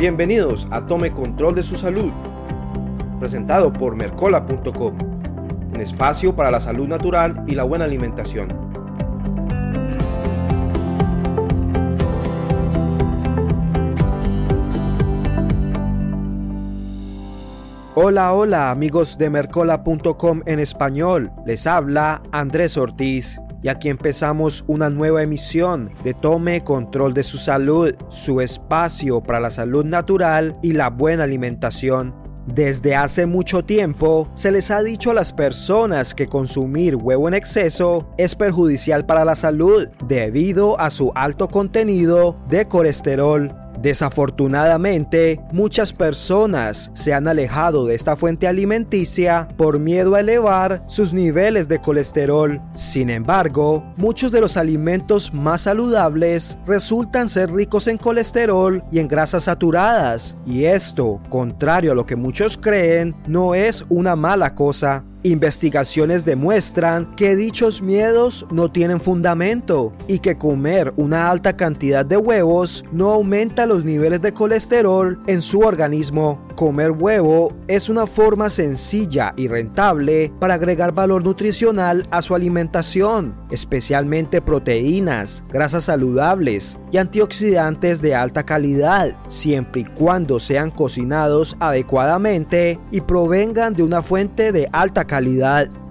Bienvenidos a Tome Control de su Salud, presentado por Mercola.com, un espacio para la salud natural y la buena alimentación. Hola, hola amigos de Mercola.com en español, les habla Andrés Ortiz y aquí empezamos una nueva emisión de Tome Control de su Salud, su espacio para la salud natural y la buena alimentación. Desde hace mucho tiempo se les ha dicho a las personas que consumir huevo en exceso es perjudicial para la salud debido a su alto contenido de colesterol Desafortunadamente, muchas personas se han alejado de esta fuente alimenticia por miedo a elevar sus niveles de colesterol. Sin embargo, muchos de los alimentos más saludables resultan ser ricos en colesterol y en grasas saturadas, y esto, contrario a lo que muchos creen, no es una mala cosa. Investigaciones demuestran que dichos miedos no tienen fundamento y que comer una alta cantidad de huevos no aumenta los niveles de colesterol en su organismo. Comer huevo es una forma sencilla y rentable para agregar valor nutricional a su alimentación, especialmente proteínas, grasas saludables y antioxidantes de alta calidad, siempre y cuando sean cocinados adecuadamente y provengan de una fuente de alta calidad.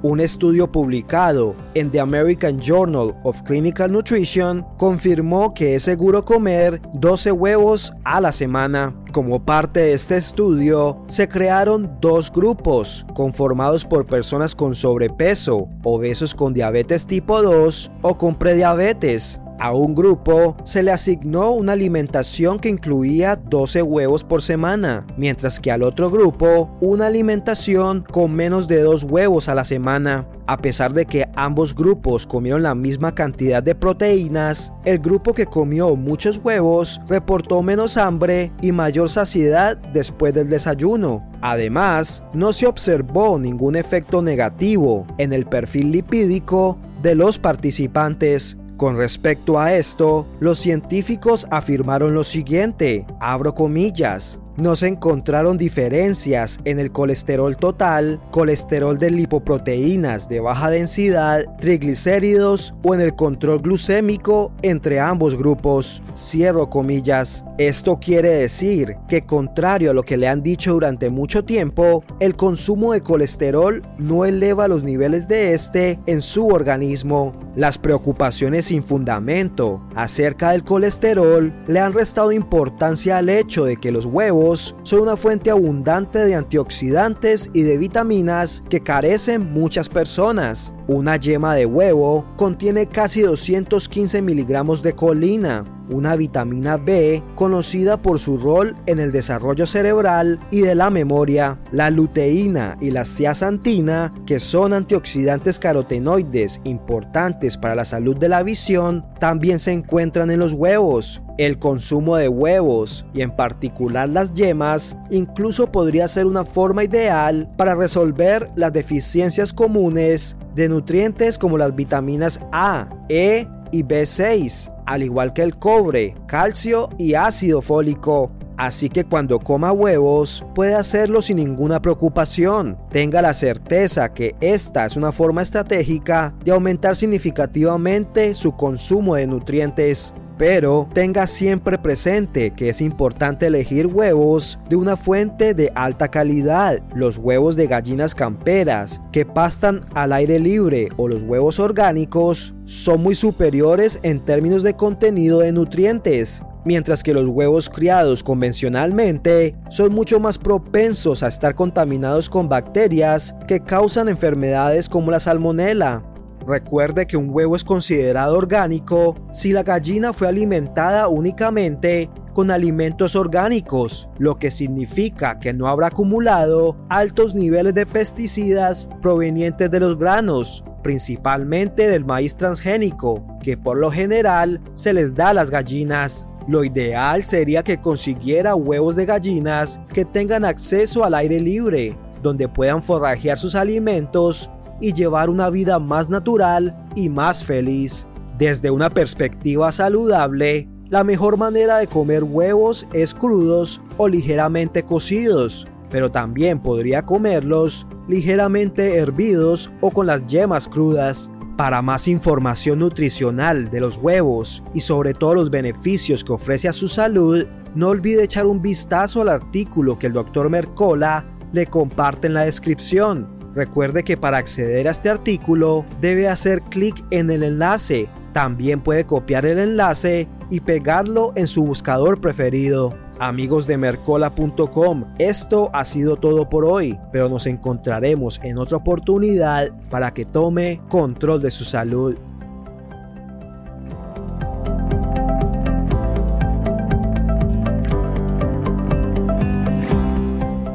Un estudio publicado en The American Journal of Clinical Nutrition confirmó que es seguro comer 12 huevos a la semana. Como parte de este estudio, se crearon dos grupos conformados por personas con sobrepeso, obesos con diabetes tipo 2 o con prediabetes a un grupo se le asignó una alimentación que incluía 12 huevos por semana, mientras que al otro grupo una alimentación con menos de 2 huevos a la semana. A pesar de que ambos grupos comieron la misma cantidad de proteínas, el grupo que comió muchos huevos reportó menos hambre y mayor saciedad después del desayuno. Además, no se observó ningún efecto negativo en el perfil lipídico de los participantes. Con respecto a esto, los científicos afirmaron lo siguiente, abro comillas, no se encontraron diferencias en el colesterol total, colesterol de lipoproteínas de baja densidad, triglicéridos o en el control glucémico entre ambos grupos. Cierro comillas. Esto quiere decir que contrario a lo que le han dicho durante mucho tiempo, el consumo de colesterol no eleva los niveles de este en su organismo. Las preocupaciones sin fundamento acerca del colesterol le han restado importancia al hecho de que los huevos son una fuente abundante de antioxidantes y de vitaminas que carecen muchas personas. Una yema de huevo contiene casi 215 miligramos de colina, una vitamina B conocida por su rol en el desarrollo cerebral y de la memoria, la luteína y la zeaxantina, que son antioxidantes carotenoides importantes para la salud de la visión, también se encuentran en los huevos. El consumo de huevos, y en particular las yemas, incluso podría ser una forma ideal para resolver las deficiencias comunes de nutrientes como las vitaminas A, E y B6, al igual que el cobre, calcio y ácido fólico. Así que cuando coma huevos puede hacerlo sin ninguna preocupación. Tenga la certeza que esta es una forma estratégica de aumentar significativamente su consumo de nutrientes pero tenga siempre presente que es importante elegir huevos de una fuente de alta calidad. Los huevos de gallinas camperas que pastan al aire libre o los huevos orgánicos son muy superiores en términos de contenido de nutrientes mientras que los huevos criados convencionalmente son mucho más propensos a estar contaminados con bacterias que causan enfermedades como la salmonela. Recuerde que un huevo es considerado orgánico si la gallina fue alimentada únicamente con alimentos orgánicos, lo que significa que no habrá acumulado altos niveles de pesticidas provenientes de los granos, principalmente del maíz transgénico, que por lo general se les da a las gallinas. Lo ideal sería que consiguiera huevos de gallinas que tengan acceso al aire libre, donde puedan forrajear sus alimentos y llevar una vida más natural y más feliz. Desde una perspectiva saludable, La mejor manera de comer huevos es crudos o ligeramente cocidos, pero también podría comerlos ligeramente hervidos o con las yemas crudas. Para más información nutricional de los huevos y sobre todo los beneficios que ofrece a su salud, no olvide echar un vistazo al artículo que el Dr. Mercola le comparte en la descripción. Recuerde que para acceder a este artículo debe hacer clic en el enlace. También puede copiar el enlace y pegarlo en su buscador preferido amigos de mercola.com. Esto ha sido todo por hoy, pero nos encontraremos en otra oportunidad para que tome control de su salud.